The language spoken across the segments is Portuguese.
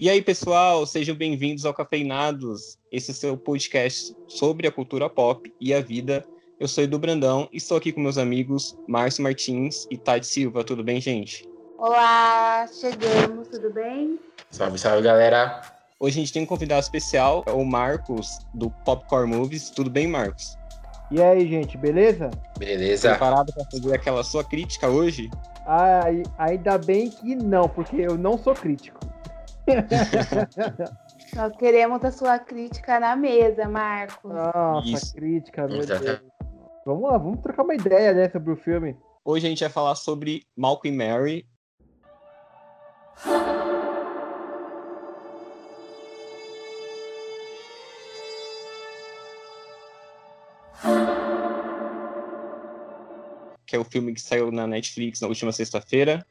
E aí, pessoal, sejam bem-vindos ao Cafeinados, esse é o seu podcast sobre a cultura pop e a vida. Eu sou Edu Brandão e estou aqui com meus amigos Márcio Martins e Tati Silva. Tudo bem, gente? Olá, chegamos, tudo bem? Salve, salve, galera! Hoje a gente tem um convidado especial, é o Marcos, do Popcorn Movies. Tudo bem, Marcos? E aí, gente, beleza? Beleza. Preparado para fazer aquela sua crítica hoje? Ah, ainda bem que não, porque eu não sou crítico. Nós queremos a sua crítica na mesa, Marcos. Nossa, Isso. crítica, meu Deus. Vamos lá, vamos trocar uma ideia né, sobre o filme. Hoje a gente vai falar sobre Malcolm e Mary. Que é o filme que saiu na Netflix na última sexta-feira.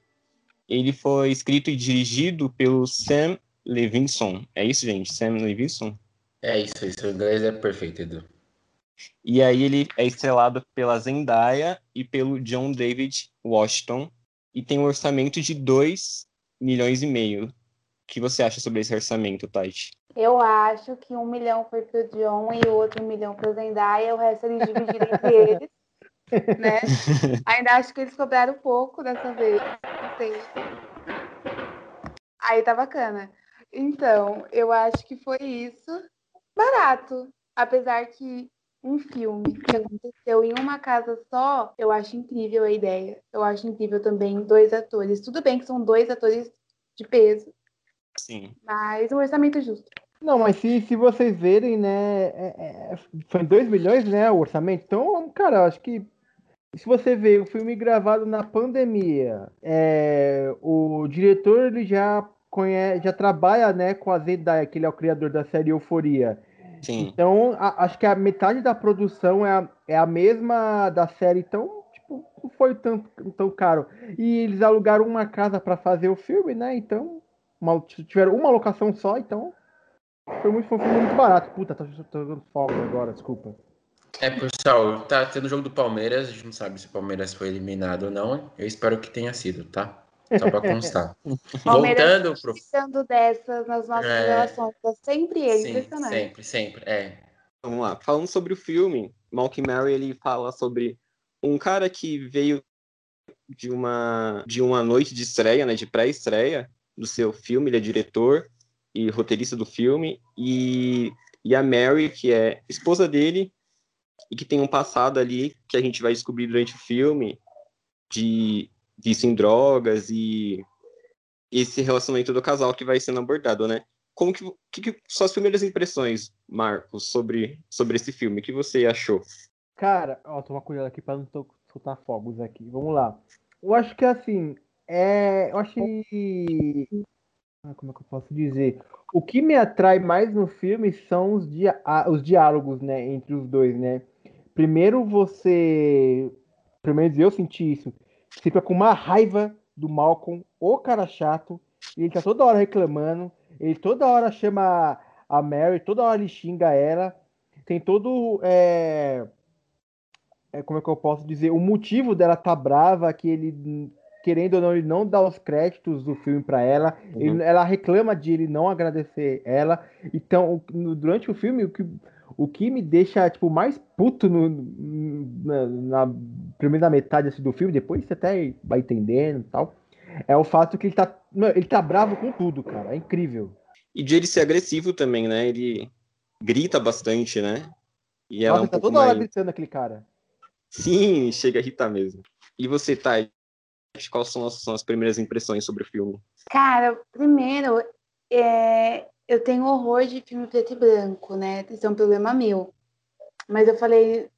Ele foi escrito e dirigido pelo Sam Levinson. É isso, gente? Sam Levinson? É isso, isso. O inglês é perfeito, Edu. E aí ele é estrelado pela Zendaya e pelo John David Washington. E tem um orçamento de 2 milhões e meio. O que você acha sobre esse orçamento, Tati? Eu acho que um milhão foi pro John e o outro milhão pro Zendaya, o resto eles dividiram entre eles. né? Ainda acho que eles cobraram pouco dessa vez. Sei. Aí tá bacana. Então, eu acho que foi isso. Barato. Apesar que um filme que aconteceu em uma casa só, eu acho incrível a ideia. Eu acho incrível também dois atores. Tudo bem que são dois atores de peso. Sim. Mas um orçamento justo. Não, mas se, se vocês verem, né, é, é, foi 2 milhões, né, o orçamento. Então, cara, eu acho que se você vê o filme gravado na pandemia, é, o diretor ele já conhece, já trabalha né, com a Zendaya, que ele é o criador da série Euforia. Sim. Então, a, acho que a metade da produção é a, é a mesma da série, então, tipo, não foi tão, tão caro. E eles alugaram uma casa para fazer o filme, né? Então, uma, tiveram uma locação só, então foi muito, foi muito barato. Puta, tô, tô jogando fogo agora, desculpa. É, pessoal, tá tendo jogo do Palmeiras, a gente não sabe se o Palmeiras foi eliminado ou não. Eu espero que tenha sido, tá? Só para constar. Voltando pro. Precisando dessas nas nossas é... relações, é sempre ele, Sim, impressionante. Sempre, sempre, é. Vamos lá. Falando sobre o filme, Malcolm Mary ele fala sobre um cara que veio de uma de uma noite de estreia, né, de pré-estreia do seu filme, ele é diretor e roteirista do filme e e a Mary, que é esposa dele, e que tem um passado ali que a gente vai descobrir durante o filme de vício em drogas e esse relacionamento do casal que vai sendo abordado, né? Como que, que, que primeiras impressões, Marcos, sobre, sobre esse filme? O que você achou? Cara, ó, toma cuidado aqui para não soltar fogos aqui. Vamos lá. Eu acho que assim, é, eu que ah, como é que eu posso dizer? O que me atrai mais no filme são os, dia os diálogos, né, entre os dois, né? Primeiro você, pelo menos eu senti isso, você fica com uma raiva do Malcolm, o cara chato, ele tá toda hora reclamando, ele toda hora chama a Mary, toda hora ele xinga ela, tem todo, é, é, como é que eu posso dizer, o motivo dela tá brava, que ele querendo ou não, ele não dá os créditos do filme para ela. Uhum. Ele, ela reclama de ele não agradecer ela. Então, durante o filme, o que, o que me deixa tipo mais puto no, na, na primeira metade assim, do filme, depois você até vai entendendo e tal, é o fato que ele tá, ele tá bravo com tudo, cara. É incrível. E de ele ser agressivo também, né? Ele grita bastante, né? E ela Nossa, é um tá toda hora gritando aquele cara. Sim, chega a irritar mesmo. E você, Thay, quais são as, são as primeiras impressões sobre o filme? Cara, primeiro, é, eu tenho horror de filme preto e branco, né? Isso é um problema meu. Mas eu falei,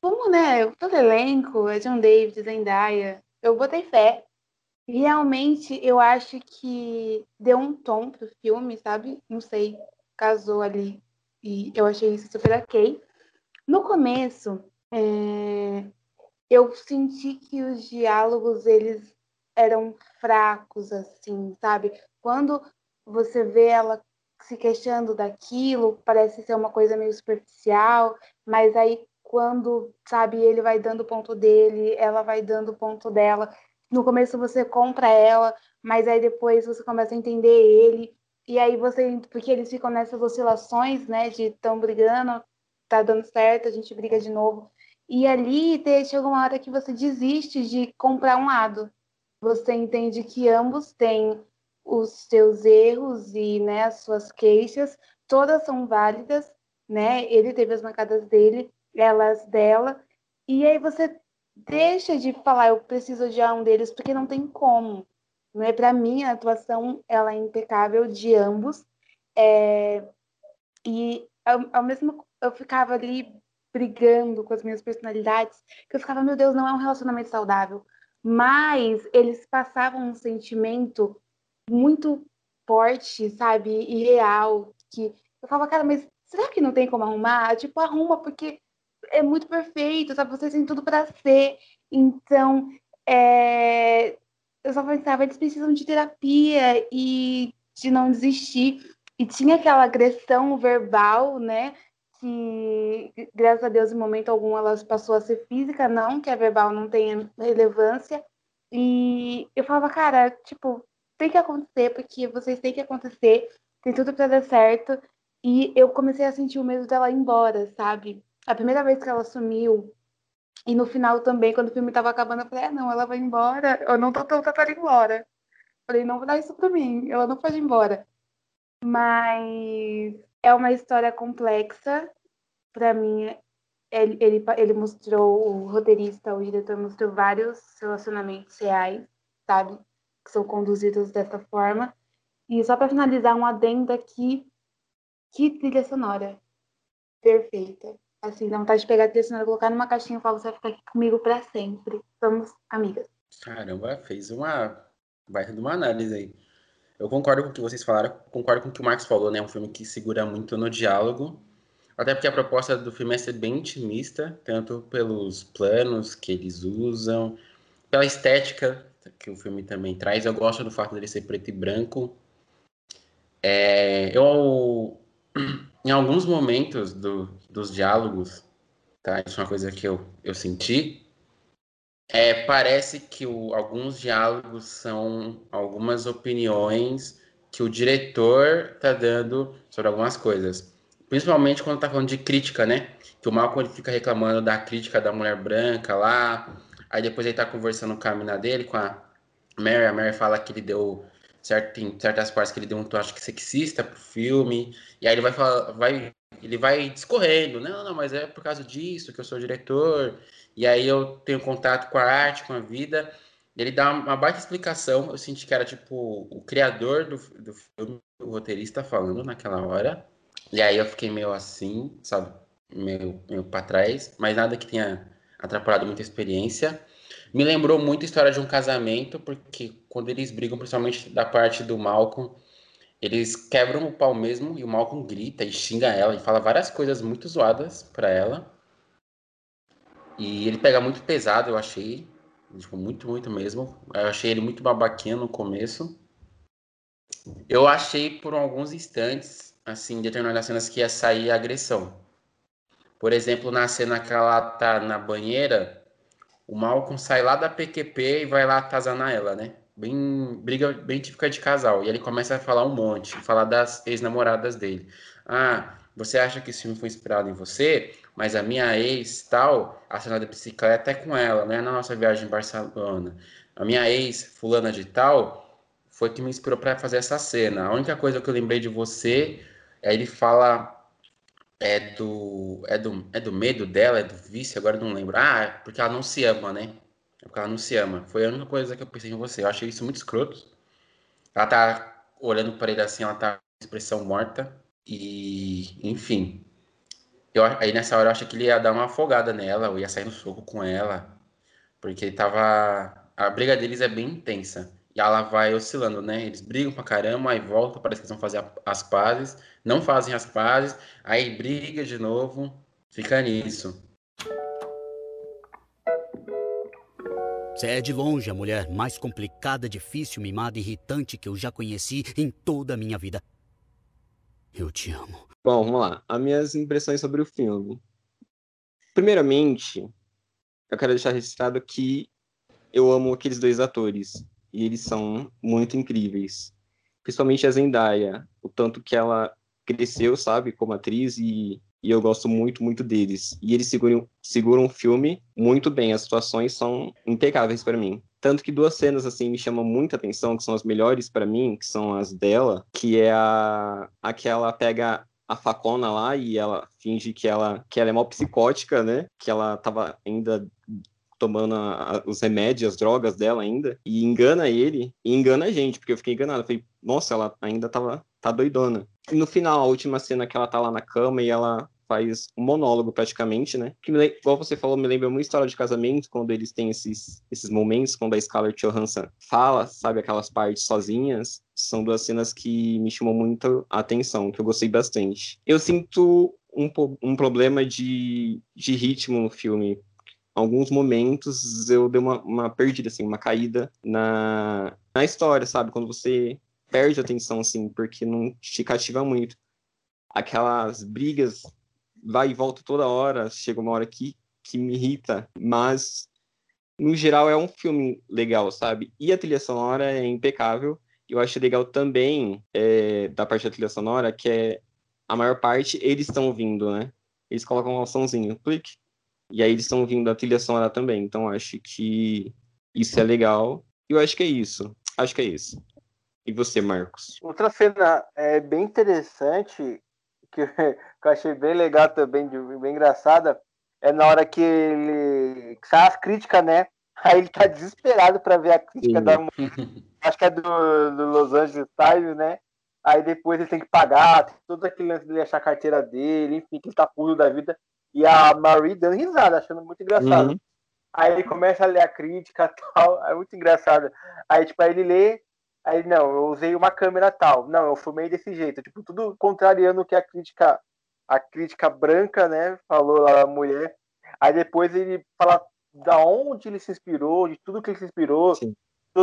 vamos, né? Todo elenco, é John David, Zendaya. Eu botei fé. Realmente, eu acho que deu um tom pro filme, sabe? Não sei, casou ali. E eu achei isso super ok. No começo, é, eu senti que os diálogos eles eram fracos assim, sabe? Quando você vê ela se queixando daquilo, parece ser uma coisa meio superficial, mas aí quando, sabe, ele vai dando o ponto dele, ela vai dando o ponto dela. No começo você compra ela, mas aí depois você começa a entender ele. E aí você, porque eles ficam nessas oscilações, né, de tão brigando, tá dando certo, a gente briga de novo. E ali chega uma hora que você desiste de comprar um lado. Você entende que ambos têm os seus erros e né, as suas queixas, todas são válidas, né? Ele teve as marcadas dele, elas dela, e aí você deixa de falar eu preciso odiar um deles porque não tem como. Não é para mim a atuação ela é impecável de ambos. É... E ao, ao mesmo eu ficava ali brigando com as minhas personalidades, que eu ficava, meu Deus, não é um relacionamento saudável. Mas eles passavam um sentimento muito forte, sabe, e real, que eu falava, cara, mas será que não tem como arrumar? Tipo, arruma, porque é muito perfeito, sabe? Vocês têm tudo para ser. Então, é... eu só pensava, eles precisam de terapia e de não desistir. E tinha aquela agressão verbal, né? Que, graças a Deus, em momento algum, ela passou a ser física, não que a verbal não tenha relevância. E eu falava, cara, tipo, tem que acontecer, porque vocês têm que acontecer, tem tudo para dar certo. E eu comecei a sentir o medo dela ir embora, sabe? A primeira vez que ela sumiu, e no final também, quando o filme tava acabando, eu falei, ah, não, ela vai embora, eu não tô pronta para ir embora. Falei, não vou dar isso pra mim, ela não pode ir embora. Mas é uma história complexa, para mim, ele, ele, ele mostrou, o roteirista, o diretor mostrou vários relacionamentos reais, sabe? que são conduzidos dessa forma. E só para finalizar, um adendo aqui, que trilha sonora perfeita. Assim, dá vontade de pegar a trilha sonora, colocar numa caixinha e falar, você vai ficar aqui comigo para sempre. Somos amigas. Caramba, fez uma baita de uma análise aí. Eu concordo com o que vocês falaram, concordo com o que o Marcos falou, né? É um filme que segura muito no diálogo. Até porque a proposta do filme é ser bem intimista, tanto pelos planos que eles usam, pela estética que o filme também traz. Eu gosto do fato dele ser preto e branco. É, eu, em alguns momentos do, dos diálogos, tá? Isso é uma coisa que eu, eu senti. É, parece que o, alguns diálogos são algumas opiniões que o diretor tá dando sobre algumas coisas. Principalmente quando tá falando de crítica, né? Que o Malcolm fica reclamando da crítica da mulher branca lá, Aí depois ele tá conversando com a mina dele, com a Mary. A Mary fala que ele deu. Certo, tem certas partes que ele deu um tom, acho que sexista pro filme. E aí ele vai falar, vai, ele vai discorrendo. Não, não, mas é por causa disso que eu sou diretor. E aí eu tenho contato com a arte, com a vida. Ele dá uma baita explicação. Eu senti que era tipo o criador do, do filme, o roteirista falando naquela hora. E aí eu fiquei meio assim, sabe? Meio, meio pra trás. Mas nada que tenha atrapalhado muita experiência. Me lembrou muito a história de um casamento, porque quando eles brigam, principalmente da parte do Malcolm, eles quebram o pau mesmo e o Malcolm grita e xinga ela e fala várias coisas muito zoadas para ela. E ele pega muito pesado, eu achei. Tipo, muito, muito mesmo. Eu achei ele muito babaquinha no começo. Eu achei por alguns instantes, assim, determinadas cenas que ia sair agressão. Por exemplo, na cena que ela tá na banheira, o Malcolm sai lá da PQP e vai lá atazanar ela, né? Bem, briga bem típica de casal. E ele começa a falar um monte, falar das ex-namoradas dele. Ah, você acha que esse filme foi inspirado em você? Mas a minha ex, tal, a cena da bicicleta é com ela, não é na nossa viagem em Barcelona. A minha ex, fulana de tal, foi que me inspirou para fazer essa cena. A única coisa que eu lembrei de você é ele fala é do, é do, é do medo dela, é do vício, agora não lembro. Ah, é porque ela não se ama, né? É porque ela não se ama. Foi a única coisa que eu pensei em você. Eu achei isso muito escroto. Ela tá olhando para ele assim, ela tá com expressão morta. E, enfim. Eu, aí nessa hora eu achei que ele ia dar uma afogada nela, eu ia sair no soco com ela. Porque tava. A briga deles é bem intensa. E ela vai oscilando, né? Eles brigam pra caramba, aí voltam, parece que eles vão fazer as pazes, não fazem as pazes, aí briga de novo, fica nisso. Você é de longe a mulher mais complicada, difícil, mimada irritante que eu já conheci em toda a minha vida. Eu te amo. Bom, vamos lá. As minhas impressões sobre o filme. Primeiramente, eu quero deixar registrado que eu amo aqueles dois atores e eles são muito incríveis. principalmente a Zendaya, o tanto que ela cresceu, sabe, como atriz e, e eu gosto muito, muito deles. E eles seguram, seguram o filme muito bem, as situações são impecáveis para mim. Tanto que duas cenas assim me chamam muita atenção, que são as melhores para mim, que são as dela, que é a, a que ela pega a facona lá e ela finge que ela, que ela é mal psicótica, né? Que ela tava ainda tomando a, os remédios, as drogas dela ainda, e engana ele, e engana a gente, porque eu fiquei enganado. Falei, nossa, ela ainda tava, tá doidona. E no final, a última cena que ela tá lá na cama e ela faz um monólogo praticamente, né? Que, igual você falou, me lembra uma história de casamento, quando eles têm esses, esses momentos, quando a Scarlett Johansson fala, sabe, aquelas partes sozinhas. São duas cenas que me chamam muito a atenção, que eu gostei bastante. Eu sinto um, um problema de, de ritmo no filme. Alguns momentos eu dei uma, uma perdida, assim, uma caída na, na história, sabe? Quando você perde a atenção, assim, porque não te cativa muito. Aquelas brigas vai e volta toda hora, chega uma hora que, que me irrita, mas no geral é um filme legal, sabe? E a trilha sonora é impecável. Eu acho legal também é, da parte da trilha sonora que é a maior parte eles estão ouvindo, né? Eles colocam um somzinho, clique, e aí eles estão ouvindo a trilha sonora também. Então acho que isso é legal. E eu acho que é isso. Acho que é isso. E você, Marcos? Outra cena é bem interessante que eu achei bem legal também, bem engraçada, é na hora que ele sai as críticas, né? Aí ele tá desesperado para ver a crítica Sim. da. Acho que é do, do, Los Angeles Times, né? Aí depois ele tem que pagar, todo aquele lance dele achar a carteira dele, enfim, que ele tá puro da vida. E a Marie dando risada, achando muito engraçado. Uhum. Aí ele começa a ler a crítica e tal, é muito engraçado. Aí, tipo, aí ele lê, Aí, não, eu usei uma câmera tal. Não, eu fumei desse jeito. Tipo, tudo contrariando o que a crítica, a crítica branca, né, falou lá a mulher. Aí depois ele fala da onde ele se inspirou, de tudo que ele se inspirou,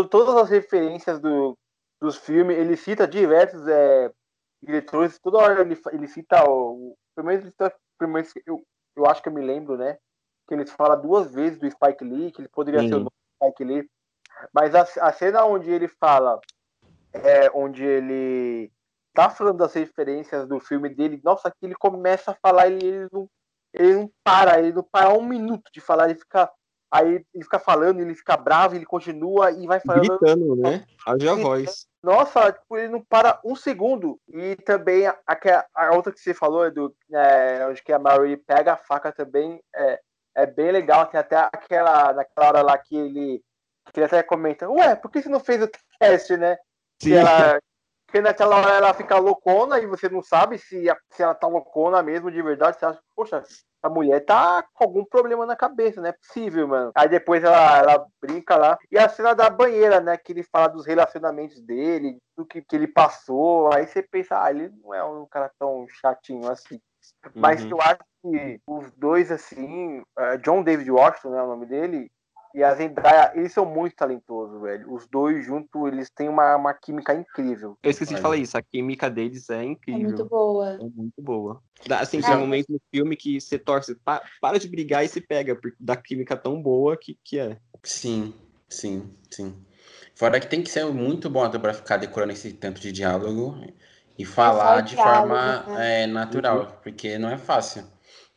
todas as referências do, dos filmes. Ele cita diversos é, diretores, toda hora ele, ele cita o. Primeiro, primeiro eu, eu acho que eu me lembro, né? Que ele fala duas vezes do Spike Lee, que ele poderia Sim. ser o nome do Spike Lee. Mas a, a cena onde ele fala é, onde ele tá falando das referências do filme dele, nossa, que ele começa a falar e ele não, ele não para, ele não para um minuto de falar, ele fica. Aí ele fica falando, ele fica bravo, ele continua e vai falando. Gritando, né? Haja a voz. Nossa, tipo, ele não para um segundo. E também a, a, a outra que você falou, do é, onde que a Mary pega a faca também, é, é bem legal. Tem até aquela, naquela hora lá que ele, que ele até comenta, ué, por que você não fez o teste, né? Sim. Ela, que naquela hora ela fica loucona e você não sabe se, se ela tá loucona mesmo de verdade. Você acha, poxa, a mulher tá com algum problema na cabeça, não é possível, mano. Aí depois ela, ela brinca lá. E a cena da banheira, né? Que ele fala dos relacionamentos dele, do que, que ele passou. Aí você pensa, ah, ele não é um cara tão chatinho assim. Mas uhum. eu acho que os dois, assim, uh, John David Washington, né, o nome dele, e a Zendaya, eles são muito talentosos, velho. Os dois juntos, eles têm uma, uma química incrível. Eu esqueci de falar isso, a química deles é incrível. É muito boa. É muito boa. Assim, tem é. momentos no filme que você torce, pa, para de brigar e se pega, porque da química tão boa que, que é. Sim, sim, sim. Fora que tem que ser muito bom até pra ficar decorando esse tanto de diálogo e falar é de diálogo, forma né? é, natural, uhum. porque não é fácil.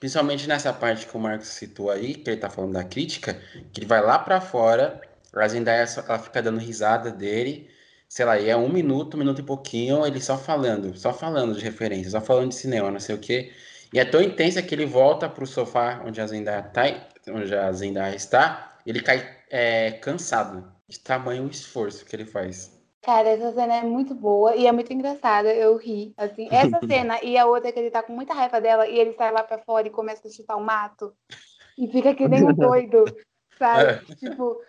Principalmente nessa parte que o Marcos citou aí, que ele tá falando da crítica, que ele vai lá para fora, a Zendaya ela fica dando risada dele, sei lá, e é um minuto, um minuto e pouquinho, ele só falando, só falando de referência, só falando de cinema, não sei o quê. E é tão intensa que ele volta pro sofá onde a Zendaya, tá, onde a Zendaya está, ele cai é, cansado de tamanho esforço que ele faz. Cara, essa cena é muito boa e é muito engraçada. Eu ri, assim. Essa cena e a outra que ele tá com muita raiva dela e ele sai lá pra fora e começa a chutar o mato e fica que nem um doido, sabe? É. Tipo,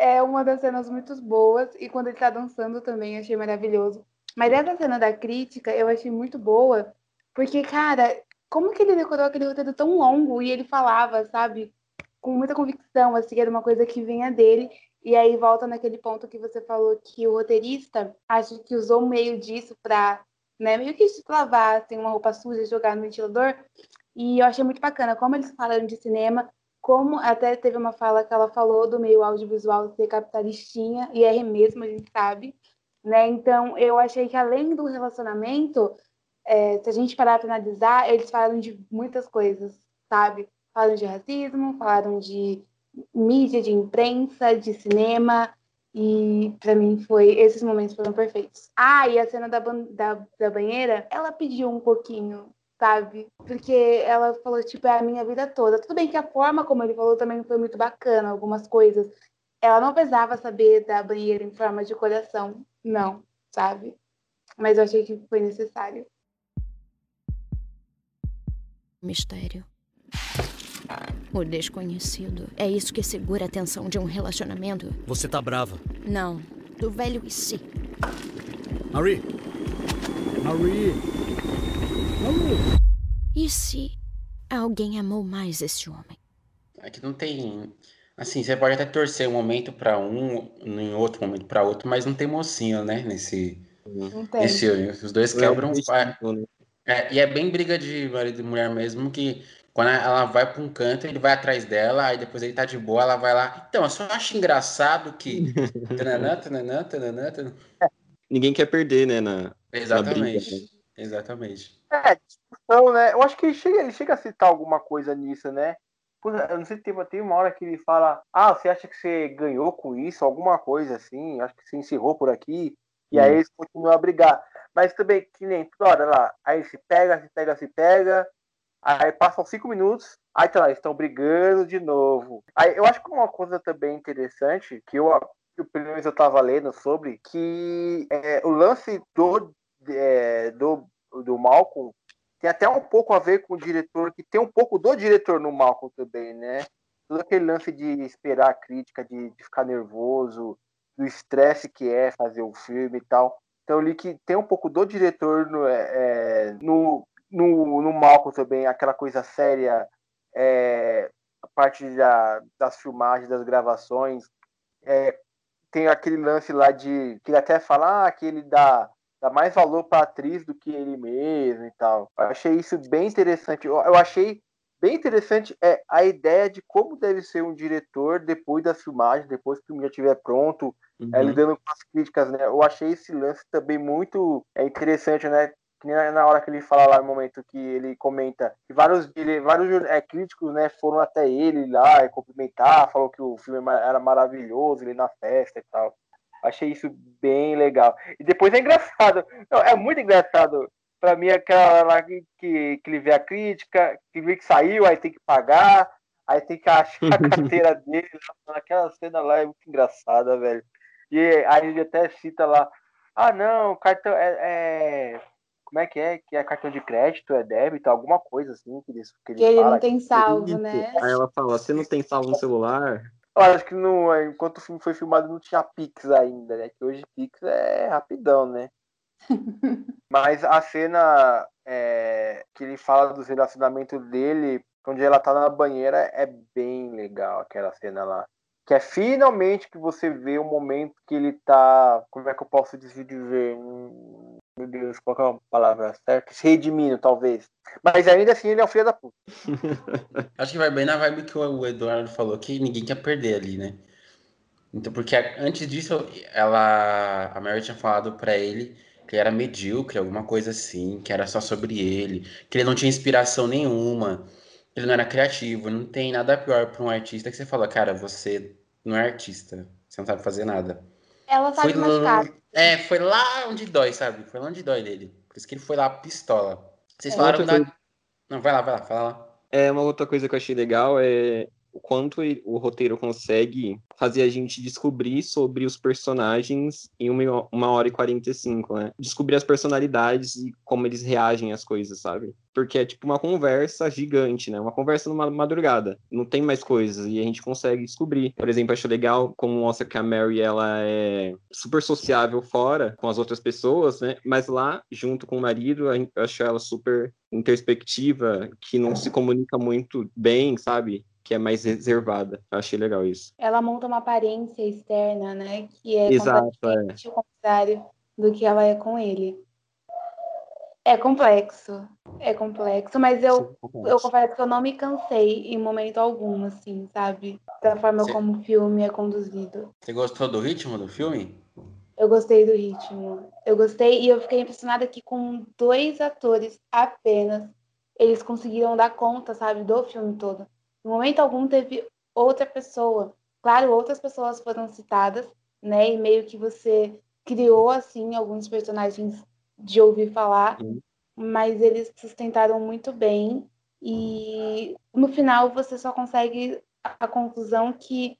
é uma das cenas muito boas e quando ele tá dançando também achei maravilhoso. Mas essa cena da crítica eu achei muito boa porque, cara, como que ele decorou aquele roteiro tão longo e ele falava, sabe? Com muita convicção, assim, era uma coisa que vinha dele. E aí volta naquele ponto que você falou que o roteirista acho que usou meio disso para, né, meio que lavar assim, uma roupa suja, jogar no ventilador. E eu achei muito bacana como eles falaram de cinema, como até teve uma fala que ela falou do meio audiovisual ser capitalistinha, e é mesmo, a gente sabe, né? Então, eu achei que além do relacionamento, é, se a gente parar para analisar, eles falaram de muitas coisas, sabe? Falaram de racismo, falaram de mídia, de imprensa, de cinema, e para mim foi esses momentos foram perfeitos. Ah, e a cena da, da, da banheira, ela pediu um pouquinho, sabe? Porque ela falou, tipo, é a minha vida toda. Tudo bem que a forma como ele falou também foi muito bacana, algumas coisas. Ela não precisava saber da banheira em forma de coração, não, sabe? Mas eu achei que foi necessário. Mistério. O desconhecido. É isso que segura a tensão de um relacionamento? Você tá brava. Não. Do velho e si. Marie! Marie! Marie! E se alguém amou mais esse homem? É que não tem. Assim, você pode até torcer um momento para um, em outro momento para outro, mas não tem mocinho, né? Nesse, não tem. nesse Os dois quebram. É, é, e é bem briga de marido e mulher mesmo, que quando ela vai para um canto, ele vai atrás dela, aí depois ele tá de boa, ela vai lá. Então, eu só acho engraçado que. tananã, tananã, tananã, tananã. Ninguém quer perder, né? Na, Exatamente. Na briga, né? Exatamente. É, discussão, né? Eu acho que ele chega, ele chega a citar alguma coisa nisso, né? Eu não sei se tem, tem uma hora que ele fala: Ah, você acha que você ganhou com isso? Alguma coisa assim, acho que você encerrou por aqui. E hum. aí eles continuam a brigar. Mas também, que nem toda hora lá, aí se pega, se pega, se pega. Aí passam cinco minutos, aí tá lá, estão brigando de novo. Aí eu acho que uma coisa também interessante, que eu, que pelo menos eu tava lendo sobre, que é, o lance do, é, do, do Malcolm tem até um pouco a ver com o diretor, que tem um pouco do diretor no Malcolm também, né? Todo aquele lance de esperar a crítica, de, de ficar nervoso, do estresse que é fazer o filme e tal. Então eu li que tem um pouco do diretor no, é, é no, no, no Malcolm também, aquela coisa séria, é, a parte da, das filmagens, das gravações. É, tem aquele lance lá de que ele até fala ah, que ele dá, dá mais valor para a atriz do que ele mesmo e tal. Eu achei isso bem interessante. Eu, eu achei bem interessante é a ideia de como deve ser um diretor depois das filmagens, depois que o filme já estiver pronto, uhum. é, lidando com as críticas, né? Eu achei esse lance também muito é, interessante, né? Na hora que ele fala lá no momento que ele comenta que vários, ele, vários é, críticos né, foram até ele lá e cumprimentar, falou que o filme era maravilhoso, ele na festa e tal. Achei isso bem legal. E depois é engraçado, não, é muito engraçado. Pra mim, aquela lá que, que, que ele vê a crítica, que vê que saiu, aí tem que pagar, aí tem que achar a carteira dele. Aquela cena lá é muito engraçada, velho. E aí ele até cita lá: ah, não, cartão é, é como é que é? Que é cartão de crédito, é débito, alguma coisa assim que ele, que ele, que ele não tem salvo, né? Aí ela fala, você não tem salvo no celular? Eu acho que não, é, enquanto o filme foi filmado não tinha Pix ainda, né? Que hoje Pix é rapidão, né? Mas a cena é, que ele fala do relacionamento dele, onde ela tá na banheira, é bem legal aquela cena lá. Que é finalmente que você vê o momento que ele tá. Como é que eu posso dizer? Meu Deus, qual é a palavra certa? Se redimindo, talvez. Mas ainda assim ele é um filho da puta. Acho que vai bem na vibe que o Eduardo falou, que ninguém quer perder ali, né? Então, porque antes disso, ela, a Mary tinha falado para ele que ele era medíocre, alguma coisa assim, que era só sobre ele, que ele não tinha inspiração nenhuma, ele não era criativo. Não tem nada pior para um artista que você fala, cara, você não é artista, você não sabe fazer nada. Ela sabe foi machucar. É, foi lá onde dói, sabe? Foi lá onde dói dele. Por isso que ele foi lá pistola. Vocês é, falaram da... Coisa... Não, vai lá, vai lá, fala lá. É, uma outra coisa que eu achei legal é o quanto o roteiro consegue fazer a gente descobrir sobre os personagens em uma, uma hora e 45, né? Descobrir as personalidades e como eles reagem às coisas, sabe? Porque é tipo uma conversa gigante, né? Uma conversa numa madrugada. Não tem mais coisas e a gente consegue descobrir. Por exemplo, acho legal como mostra que a Mary ela é super sociável fora com as outras pessoas, né? Mas lá, junto com o marido, eu acho ela super introspectiva, que não se comunica muito bem, sabe? Que é mais reservada. Eu achei legal isso. Ela monta uma aparência externa, né? Que é Exato, completamente é. o contrário do que ela é com ele. É complexo. É complexo, mas eu, eu confesso que eu não me cansei em momento algum, assim, sabe? Da forma Você... como o filme é conduzido. Você gostou do ritmo do filme? Eu gostei do ritmo. Eu gostei e eu fiquei impressionada que com dois atores apenas eles conseguiram dar conta, sabe, do filme todo. No momento algum teve outra pessoa. Claro, outras pessoas foram citadas, né? E meio que você criou assim alguns personagens de ouvir falar, Sim. mas eles sustentaram muito bem e no final você só consegue a conclusão que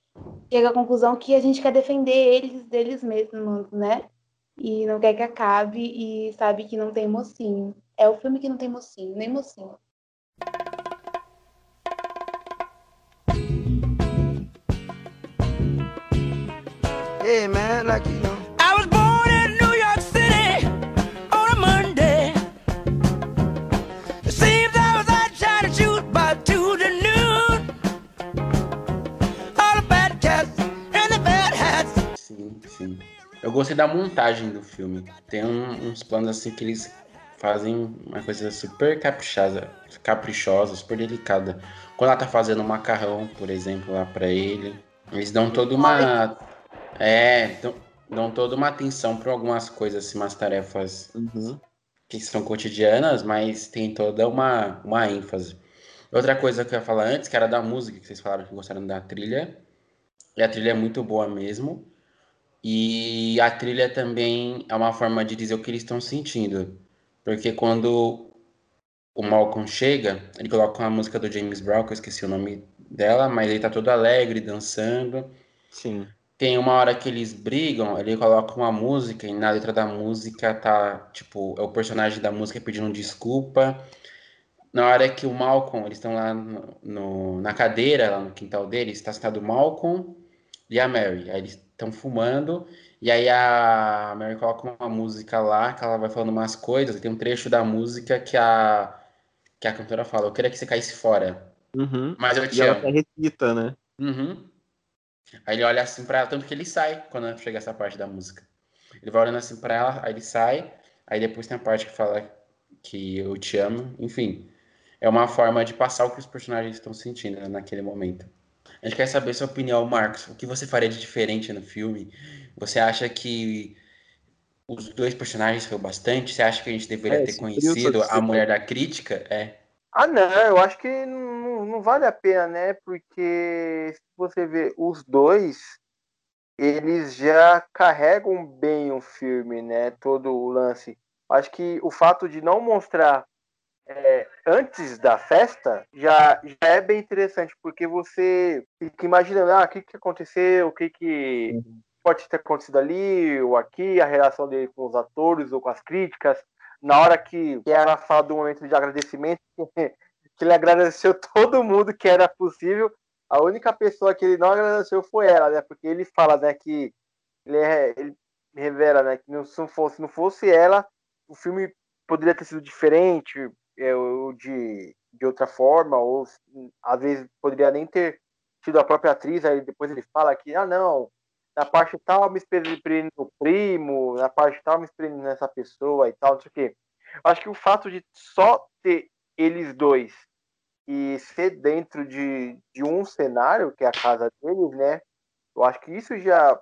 chega à conclusão que a gente quer defender eles deles mesmos, né? E não quer que acabe e sabe que não tem mocinho. É o filme que não tem mocinho, nem mocinho. Hey man, like you know. I was born in New York City on a Monday. It seems I was out trying to shoot by Tuesday noon. All the bad cats and the bad hats. Sim, sim. Eu gostei da montagem do filme. Tem um, uns planos assim que eles fazem uma coisa super caprichosa, caprichosa, super delicada. Quando ela tá fazendo um macarrão, por exemplo, lá para ele, eles dão toda uma é, dão, dão toda uma atenção para algumas coisas, assim, umas tarefas uhum. que são cotidianas, mas tem toda uma, uma ênfase. Outra coisa que eu ia falar antes, que era da música, que vocês falaram que gostaram da trilha. E a trilha é muito boa mesmo. E a trilha também é uma forma de dizer o que eles estão sentindo. Porque quando o Malcolm chega, ele coloca uma música do James Brown, que eu esqueci o nome dela, mas ele tá todo alegre, dançando. Sim. Tem uma hora que eles brigam, ele coloca uma música e na letra da música tá, tipo, é o personagem da música pedindo desculpa. Na hora que o Malcolm, eles estão lá no, no, na cadeira, lá no quintal deles, está sentado o Malcolm e a Mary. Aí eles estão fumando, e aí a Mary coloca uma música lá, que ela vai falando umas coisas, e tem um trecho da música que a, que a cantora fala, eu queria que você caísse fora. Uhum. Mas eu te e amo. ela recita, né? Uhum. Aí ele olha assim pra ela, tanto que ele sai quando chega essa parte da música. Ele vai olhando assim pra ela, aí ele sai, aí depois tem a parte que fala que eu te amo, enfim. É uma forma de passar o que os personagens estão sentindo né, naquele momento. A gente quer saber sua opinião, Marcos. O que você faria de diferente no filme? Você acha que os dois personagens foram bastante? Você acha que a gente deveria é, ter conhecido a mulher da crítica? É. Ah, não, eu acho que não, não vale a pena, né? Porque se você vê os dois, eles já carregam bem o filme, né? Todo o lance. Acho que o fato de não mostrar é, antes da festa já, já é bem interessante, porque você fica imaginando, ah, o que, que aconteceu, o que, que pode ter acontecido ali ou aqui, a relação dele com os atores ou com as críticas na hora que, que ela fala do momento de agradecimento, que ele agradeceu todo mundo que era possível, a única pessoa que ele não agradeceu foi ela, né? Porque ele fala, né, que ele, é, ele revela, né, que não, se, não fosse, não fosse ela, o filme poderia ter sido diferente, é, ou de, de outra forma, ou às vezes poderia nem ter sido a própria atriz, aí depois ele fala que, ah, não, na parte tal me inspirei no primo, na parte tal me inspirei nessa pessoa e tal, não sei o quê. Acho que o fato de só ter eles dois e ser dentro de, de um cenário, que é a casa deles, né? Eu acho que isso já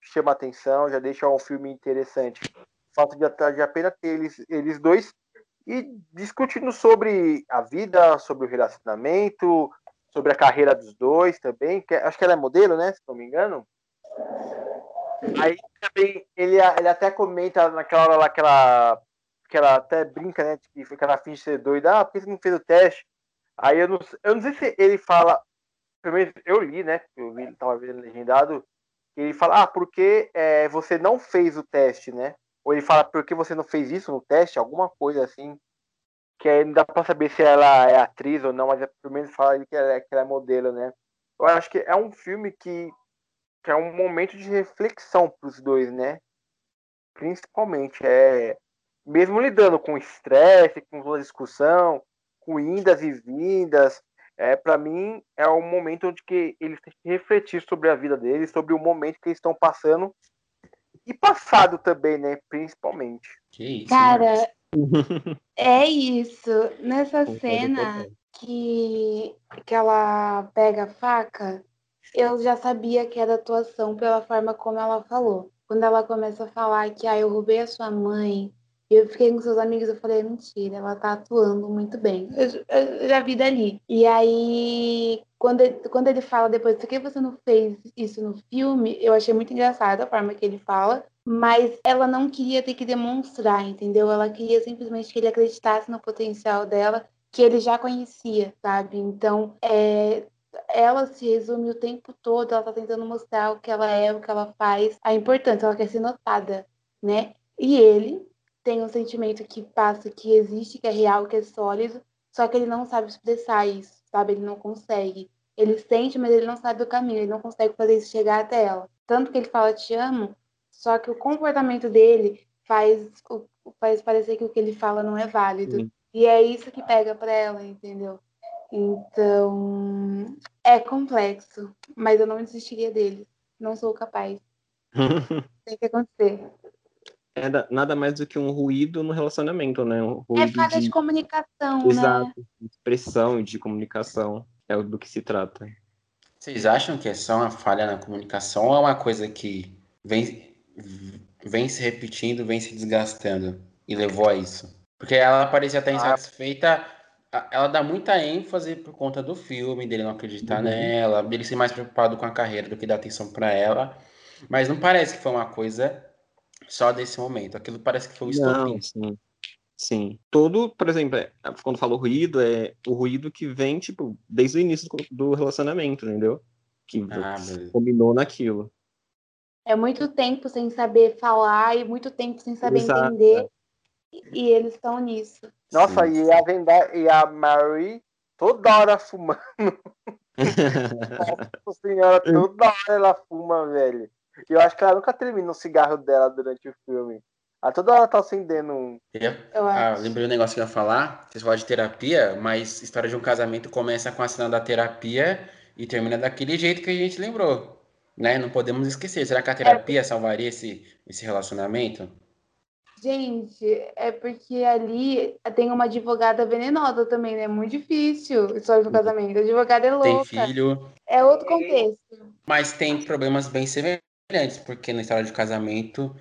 chama atenção, já deixa um filme interessante. O fato de, de apenas ter eles, eles dois e discutindo sobre a vida, sobre o relacionamento, sobre a carreira dos dois também. Que, acho que ela é modelo, né? Se não me engano. Aí também ele, ele até comenta naquela hora lá que ela, que ela até brinca, né? Que, que ela finge ser doida. Ah, por que você não fez o teste? Aí eu não, eu não sei se ele fala. Eu li, né? Eu vi, tava vendo legendado. Ele fala, ah, porque é, você não fez o teste, né? Ou ele fala, por que você não fez isso no teste? Alguma coisa assim. Que aí não dá pra saber se ela é atriz ou não, mas é, pelo menos fala que ela, é, que ela é modelo, né? Eu acho que é um filme que que é um momento de reflexão para os dois, né? Principalmente, é mesmo lidando com estresse, com toda a discussão, com indas e vindas, é para mim é um momento onde que eles têm que refletir sobre a vida deles, sobre o momento que eles estão passando e passado também, né? Principalmente. Que isso, Cara, é isso. Nessa cena que, que ela pega a faca eu já sabia que era atuação pela forma como ela falou. quando ela começa a falar que ah, eu roubei a sua mãe, e eu fiquei com seus amigos, eu falei, é mentira, ela tá atuando muito bem. Eu, eu já vi dali. E aí, quando ele, quando ele fala depois, por que você não fez isso no filme? Eu achei muito engraçada a forma que ele fala. Mas ela não queria ter que demonstrar, entendeu? Ela queria simplesmente que ele acreditasse no potencial dela, que ele já conhecia, sabe? Então, é, ela se resume o tempo todo, ela tá tentando mostrar o que ela é, o que ela faz, a importância, ela quer ser notada, né? E ele tem um sentimento que passa, que existe, que é real, que é sólido, só que ele não sabe expressar isso, sabe? Ele não consegue. Ele sente, mas ele não sabe o caminho, ele não consegue fazer isso chegar até ela. Tanto que ele fala te amo, só que o comportamento dele faz, faz parecer que o que ele fala não é válido. Sim. E é isso que pega para ela, entendeu? Então, é complexo, mas eu não desistiria dele. Não sou capaz. Tem que acontecer. É nada mais do que um ruído no relacionamento, né? Um é falha de... de comunicação, né? Exato. né? Expressão de comunicação é do que se trata. Vocês acham que é só uma falha na comunicação ou é uma coisa que vem, vem se repetindo, vem se desgastando e levou a isso? Porque ela parecia até ah. insatisfeita ela dá muita ênfase por conta do filme, dele não acreditar uhum. nela, dele ser mais preocupado com a carreira do que dar atenção para ela. Mas não parece que foi uma coisa só desse momento. Aquilo parece que foi um estopim. Sim. Sim. Todo, por exemplo, é, quando falo ruído, é o ruído que vem, tipo, desde o início do relacionamento, entendeu? Que ah, combinou naquilo. É muito tempo sem saber falar e muito tempo sem saber Exato. entender. E eles estão nisso. Nossa, Sim. e a, Venda, e a Mary toda hora fumando. Nossa senhora, toda hora ela fuma, velho. E eu acho que ela nunca termina o cigarro dela durante o filme. A toda hora tá acendendo um. Eu, ah, lembrei um negócio que eu ia falar. Vocês falam de terapia, mas história de um casamento começa com a cena da terapia e termina daquele jeito que a gente lembrou. Né? Não podemos esquecer. Será que a terapia é. salvaria esse, esse relacionamento? Gente, é porque ali tem uma advogada venenosa também, né? É muito difícil história do casamento. A advogada é louca. Tem filho. É outro contexto. Mas tem problemas bem semelhantes, porque na história de casamento,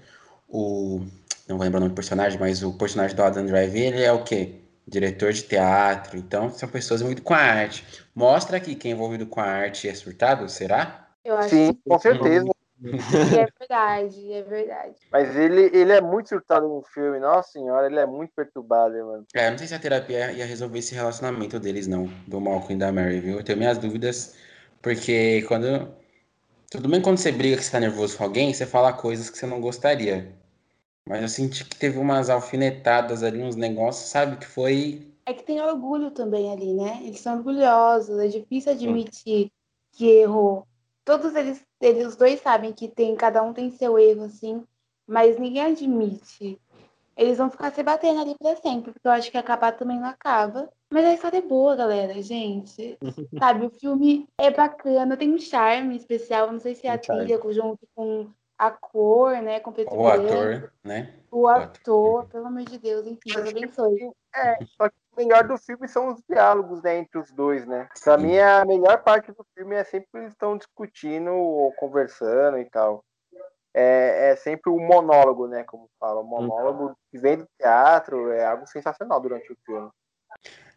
o. Não vou lembrar o nome do personagem, mas o personagem do Adam Drive, ele é o quê? Diretor de teatro. Então, são pessoas envolvidas com a arte. Mostra aqui quem é envolvido com a arte é surtado, será? Eu acho Sim, com certeza. é verdade, é verdade. Mas ele, ele é muito surtado no filme, nossa senhora, ele é muito perturbado, mano. É, não sei se a terapia ia resolver esse relacionamento deles, não, do Malcolm e da Mary, viu? Eu tenho minhas dúvidas, porque quando. Tudo bem quando você briga que você tá nervoso com alguém, você fala coisas que você não gostaria. Mas eu senti que teve umas alfinetadas ali, uns negócios, sabe? Que foi. É que tem orgulho também ali, né? Eles são orgulhosos, é difícil admitir que errou todos eles, eles os dois sabem que tem, cada um tem seu erro, assim, mas ninguém admite. Eles vão ficar se batendo ali pra sempre, porque eu acho que acabar também não acaba. Mas a história é boa, galera, gente. Sabe, o filme é bacana, tem um charme especial. Não sei se é a trilha junto com a cor, né? Com o ator, né? O, o ator, ator, pelo amor de Deus, enfim, Deus abençoe. É, só que o melhor do filme são os diálogos, né, entre os dois, né? Pra Sim. mim, a melhor parte do filme é sempre eles estão discutindo ou conversando e tal. É, é sempre o um monólogo, né, como fala. O monólogo que vem do teatro é algo sensacional durante o filme.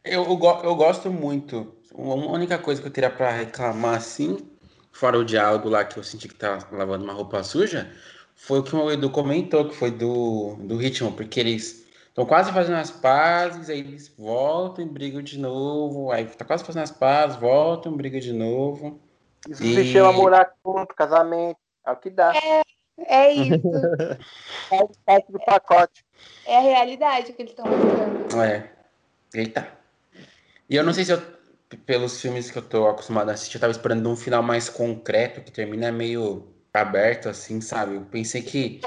Eu, eu, eu gosto muito. A única coisa que eu teria para reclamar, assim, fora o diálogo lá que eu senti que tá lavando uma roupa suja, foi o que o Edu comentou, que foi do, do ritmo, porque eles estão quase fazendo as pazes, aí eles voltam e brigam de novo, aí tá quase fazendo as pazes, voltam, brigam de novo. Isso e... se chama morar junto, casamento, é o que dá. É, é isso. Faz parte do pacote. É a realidade que eles estão mostrando. É. Eita. E eu não sei se eu pelos filmes que eu tô acostumado a assistir, eu tava esperando um final mais concreto, que termina meio aberto, assim, sabe? Eu pensei que.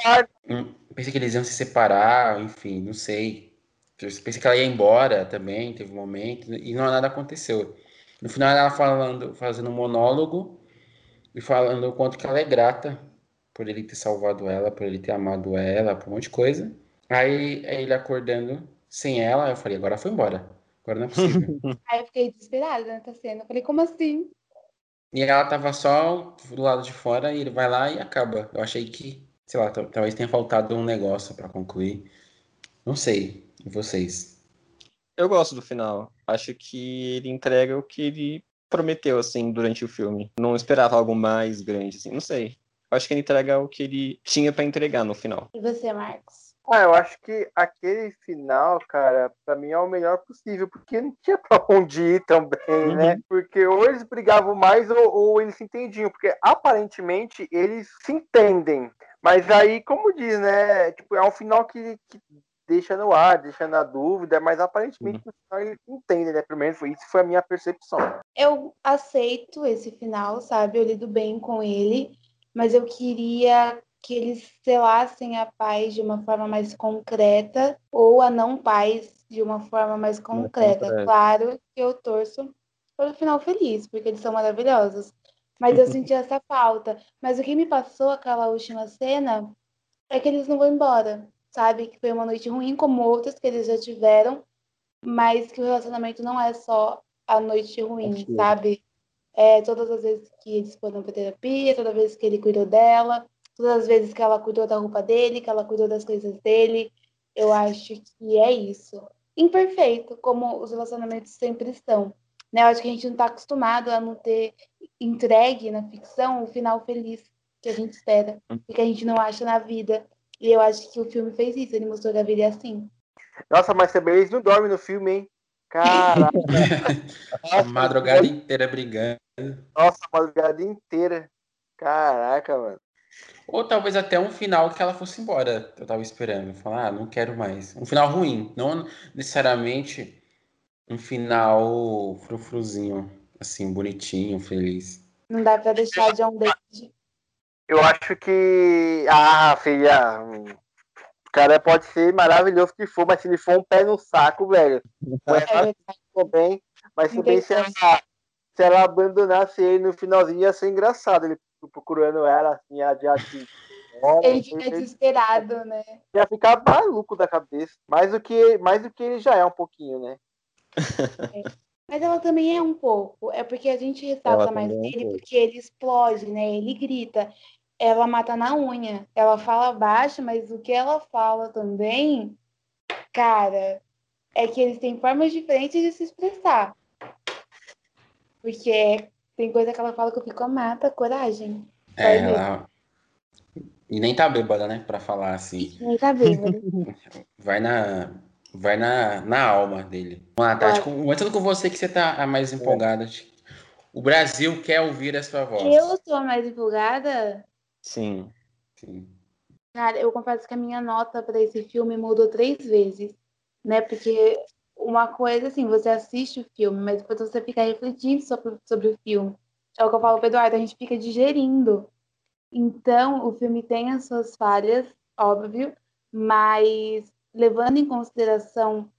Hum, pensei que eles iam se separar, enfim, não sei. Eu pensei que ela ia embora também, teve um momento, e não nada aconteceu. No final ela falando, fazendo um monólogo e falando o quanto que ela é grata por ele ter salvado ela, por ele ter amado ela, por um monte de coisa. Aí, aí ele acordando sem ela, eu falei, agora foi embora. Agora não é possível. Aí eu fiquei desesperada nessa cena. Eu falei, como assim? E ela tava só do lado de fora e ele vai lá e acaba. Eu achei que sei lá, talvez tenha faltado um negócio para concluir. Não sei. E vocês? Eu gosto do final. Acho que ele entrega o que ele prometeu, assim, durante o filme. Não esperava algo mais grande, assim, não sei. Acho que ele entrega o que ele tinha para entregar no final. E você, Marcos? Ah, eu acho que aquele final, cara, pra mim é o melhor possível, porque não tinha pra onde ir também, uhum. né? Porque ou eles brigavam mais ou, ou, eles se entendiam, porque aparentemente eles se entendem. Mas aí, como diz, né? Tipo, é um final que, que deixa no ar, deixa na dúvida, mas aparentemente uhum. no final eles entendem, né? Pelo menos isso foi a minha percepção. Eu aceito esse final, sabe? Eu lido bem com ele, mas eu queria que eles selassem a paz de uma forma mais concreta ou a não paz de uma forma mais concreta. Claro que eu torço pelo final feliz, porque eles são maravilhosos. Mas eu senti essa falta. Mas o que me passou aquela última cena é que eles não vão embora, sabe? Que foi uma noite ruim, como outras que eles já tiveram, mas que o relacionamento não é só a noite ruim, sabe? É, todas as vezes que eles foram pra terapia, toda vez que ele cuidou dela, todas as vezes que ela cuidou da roupa dele, que ela cuidou das coisas dele. Eu acho que é isso. Imperfeito, como os relacionamentos sempre estão. Né? Eu acho que a gente não está acostumado a não ter entregue na ficção o final feliz que a gente espera e que a gente não acha na vida. E eu acho que o filme fez isso, ele mostrou que a vida é assim. Nossa, mas também eles não dormem no filme, hein? Caraca. a madrugada inteira brigando. Nossa, a madrugada inteira. Caraca, mano. Ou talvez até um final que ela fosse embora. Eu tava esperando. Falar, ah, não quero mais. Um final ruim. Não necessariamente um final frufruzinho. Assim, bonitinho, feliz. Não dá pra deixar de um David. Eu acho que. Ah, filha. O cara pode ser maravilhoso que for, mas se ele for um pé no saco, velho. Não é bem, mas se bem se ela, se ela abandonasse ele no finalzinho ia ser engraçado. Ele procurando ela, assim, a de assim. Ele fica desesperado, né? Ia ficar maluco da cabeça. Mais do que, mais do que ele já é um pouquinho, né? É. Mas ela também é um pouco. É porque a gente ressalta mais dele é um porque ele explode, né? Ele grita. Ela mata na unha. Ela fala baixo, mas o que ela fala também, cara, é que eles têm formas diferentes de se expressar. Porque é tem coisa que ela fala que eu fico, mata, coragem. É, ela... E nem tá bêbada, né? Pra falar assim. Nem tá bêbada. Vai na. Vai na, na alma dele. Vamos lá, Tati. Começando com você que você tá a mais empolgada. O Brasil quer ouvir a sua voz. Eu sou a mais empolgada? Sim. Sim. Cara, eu confesso que a minha nota para esse filme mudou três vezes, né? Porque uma coisa assim, você assiste o filme, mas depois você fica refletindo sobre, sobre o filme. É o que eu falo Eduardo, a gente fica digerindo. Então, o filme tem as suas falhas, óbvio, mas levando em consideração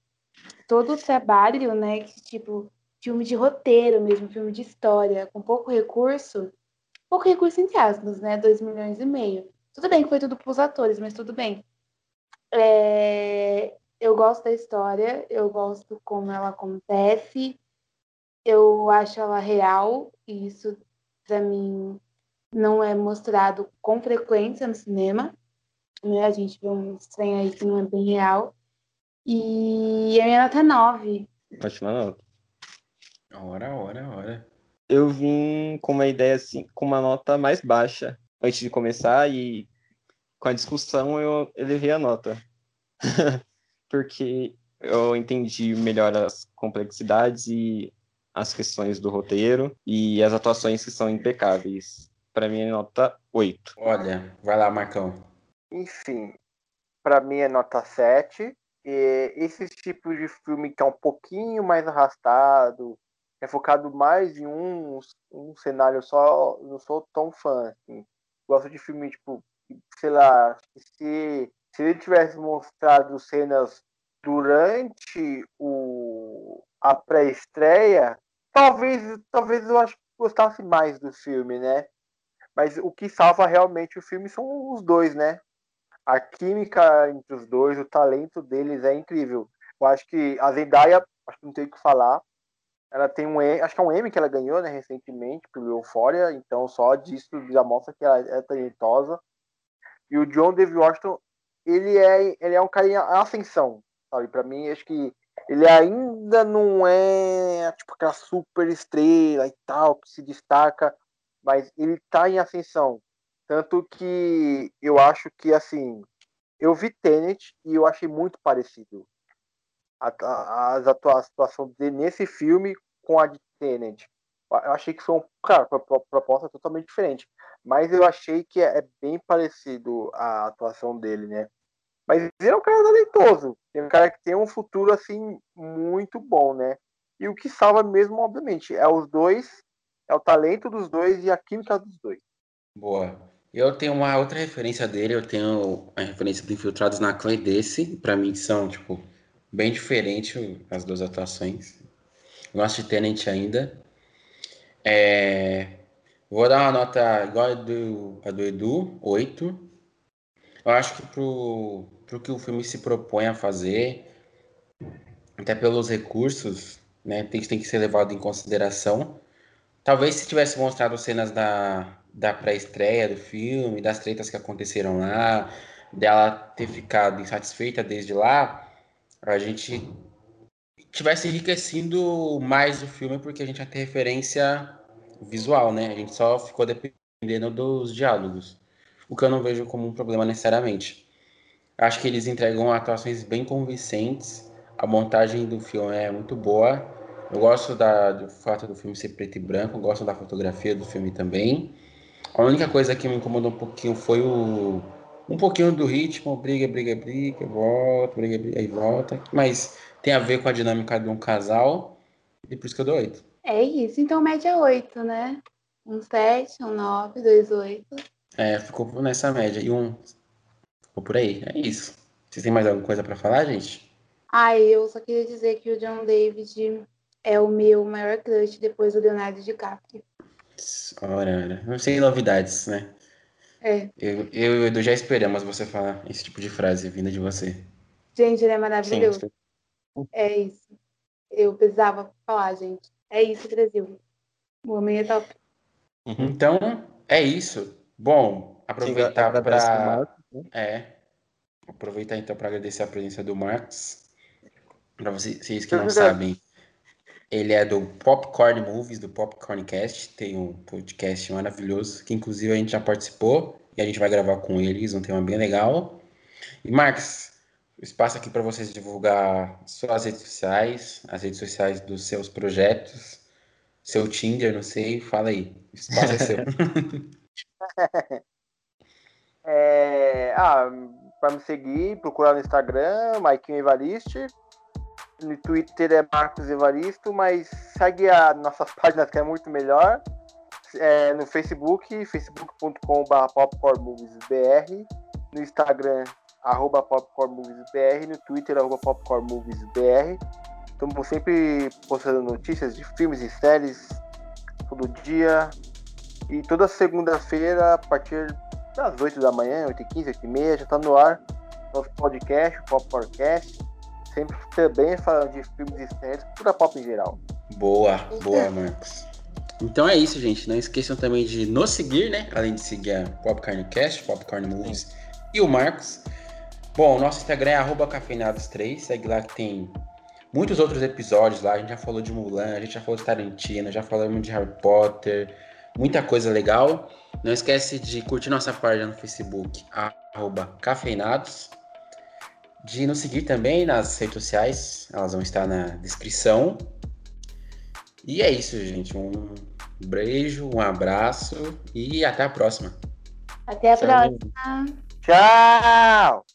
todo o trabalho, né, que tipo filme de roteiro mesmo, filme de história, com pouco recurso, pouco recurso entre aspas, né, dois milhões e meio. Tudo bem que foi tudo para os atores, mas tudo bem. É, eu gosto da história, eu gosto como ela acontece, eu acho ela real, e isso para mim não é mostrado com frequência no cinema. Né? A gente vê um estranho aí que não é bem real. E a minha nota é 9. Ótima nota. Hora, hora, hora. Eu vim com uma ideia assim, com uma nota mais baixa antes de começar e com a discussão eu elevei a nota. porque eu entendi melhor as complexidades e as questões do roteiro e as atuações que são impecáveis. Para mim é nota 8. Olha, vai lá, Marcão. Enfim, para mim é nota 7. E esses tipos de filme que é um pouquinho mais arrastado, é focado mais em um, um cenário só, não sou tão fã. Assim. Gosto de filme, tipo, sei lá, se se ele tivesse mostrado cenas durante o, a pré-estreia, talvez, talvez eu acho que gostasse mais do filme, né? Mas o que salva realmente o filme são os dois, né? A química entre os dois, o talento deles é incrível. Eu acho que a Zendaya, acho que não tem o que falar. Ela tem um, acho que é um M que ela ganhou, né, recentemente, pelo Euphoria, então só disso já mostra que ela é talentosa. E o John David Washington, ele é, ele é um cara em ascensão, sabe? Para mim, acho que ele ainda não é tipo aquela super estrela e tal que se destaca, mas ele tá em ascensão. Tanto que eu acho que assim, eu vi Tenet e eu achei muito parecido a, a, a, a situação dele nesse filme com a de Tenet. Eu achei que foi um, claro, uma proposta totalmente diferente, mas eu achei que é, é bem parecido a atuação dele, né? Mas ele é um cara talentoso, é um cara que tem um futuro assim muito bom, né? E o que salva mesmo, obviamente, é os dois, é o talento dos dois e a química dos dois. Boa. Eu tenho uma outra referência dele, eu tenho a referência do Infiltrados na Clã desse, para mim são, tipo, bem diferentes as duas atuações. Gosto de Tenant ainda. É... Vou dar uma nota igual a do, a do Edu, 8. Eu acho que pro, pro que o filme se propõe a fazer, até pelos recursos, né, tem, tem que ser levado em consideração. Talvez se tivesse mostrado cenas da, da pré-estreia do filme, das tretas que aconteceram lá, dela ter ficado insatisfeita desde lá, a gente tivesse enriquecido mais o filme porque a gente ia referência visual, né? A gente só ficou dependendo dos diálogos, o que eu não vejo como um problema necessariamente. Acho que eles entregam atuações bem convincentes, a montagem do filme é muito boa. Eu gosto da, do fato do filme ser preto e branco, gosto da fotografia do filme também. A única coisa que me incomodou um pouquinho foi o um pouquinho do ritmo, briga, briga, briga, volta, briga, briga, aí volta. Mas tem a ver com a dinâmica de um casal, e por isso que eu dou 8. É isso, então média 8, né? Um 7, um 9, 2, 8. É, ficou nessa média. E um. Ficou por aí. É isso. Vocês têm mais alguma coisa para falar, gente? Ah, eu só queria dizer que o John David é o meu maior crush depois do Leonardo DiCaprio. Ora, ora. Não sei novidades, né? É. Eu, eu e o Edu já esperamos você falar esse tipo de frase vinda de você. Gente, ele é maravilhoso. Sim. É isso. Eu precisava falar, gente. É isso, Brasil. O homem é top. Uhum. Então, é isso. Bom, aproveitar para. É. Aproveitar então para agradecer a presença do Marcos. Para vocês que não sabem, ele é do Popcorn Movies, do Popcorn Cast. Tem um podcast maravilhoso, que inclusive a gente já participou e a gente vai gravar com eles, um tema bem legal. E Marcos, espaço aqui para vocês divulgar suas redes sociais, as redes sociais dos seus projetos, seu Tinder, não sei, fala aí. O espaço é seu. é, ah, para me seguir, procurar no Instagram, Maikinho Evariste no Twitter é Marcos Evaristo, mas segue a nossas páginas que é muito melhor. É, no Facebook, facebook.com.br popcornmoviesbr, no Instagram, arroba popcornmoviesbr, no Twitter, arroba popcornmoviesbr. Estamos sempre postando notícias de filmes e séries todo dia. E toda segunda-feira, a partir das 8 da manhã, 8h15, 8h30, já está no ar nosso podcast, o Popcorncast sempre também falando de filmes e séries, cultura pop em geral. Boa, boa, Marcos. Então é isso, gente. Não esqueçam também de nos seguir, né? Além de seguir a Popcorncast, Popcorn Movies e o Marcos. Bom, nosso Instagram é cafeinados3. Segue lá que tem muitos outros episódios lá. A gente já falou de Mulan, a gente já falou de Tarantino, já falamos de Harry Potter. Muita coisa legal. Não esquece de curtir nossa página no Facebook, cafeinados de nos seguir também nas redes sociais, elas vão estar na descrição. E é isso, gente. Um beijo, um abraço e até a próxima. Até a Tchau. próxima. Tchau!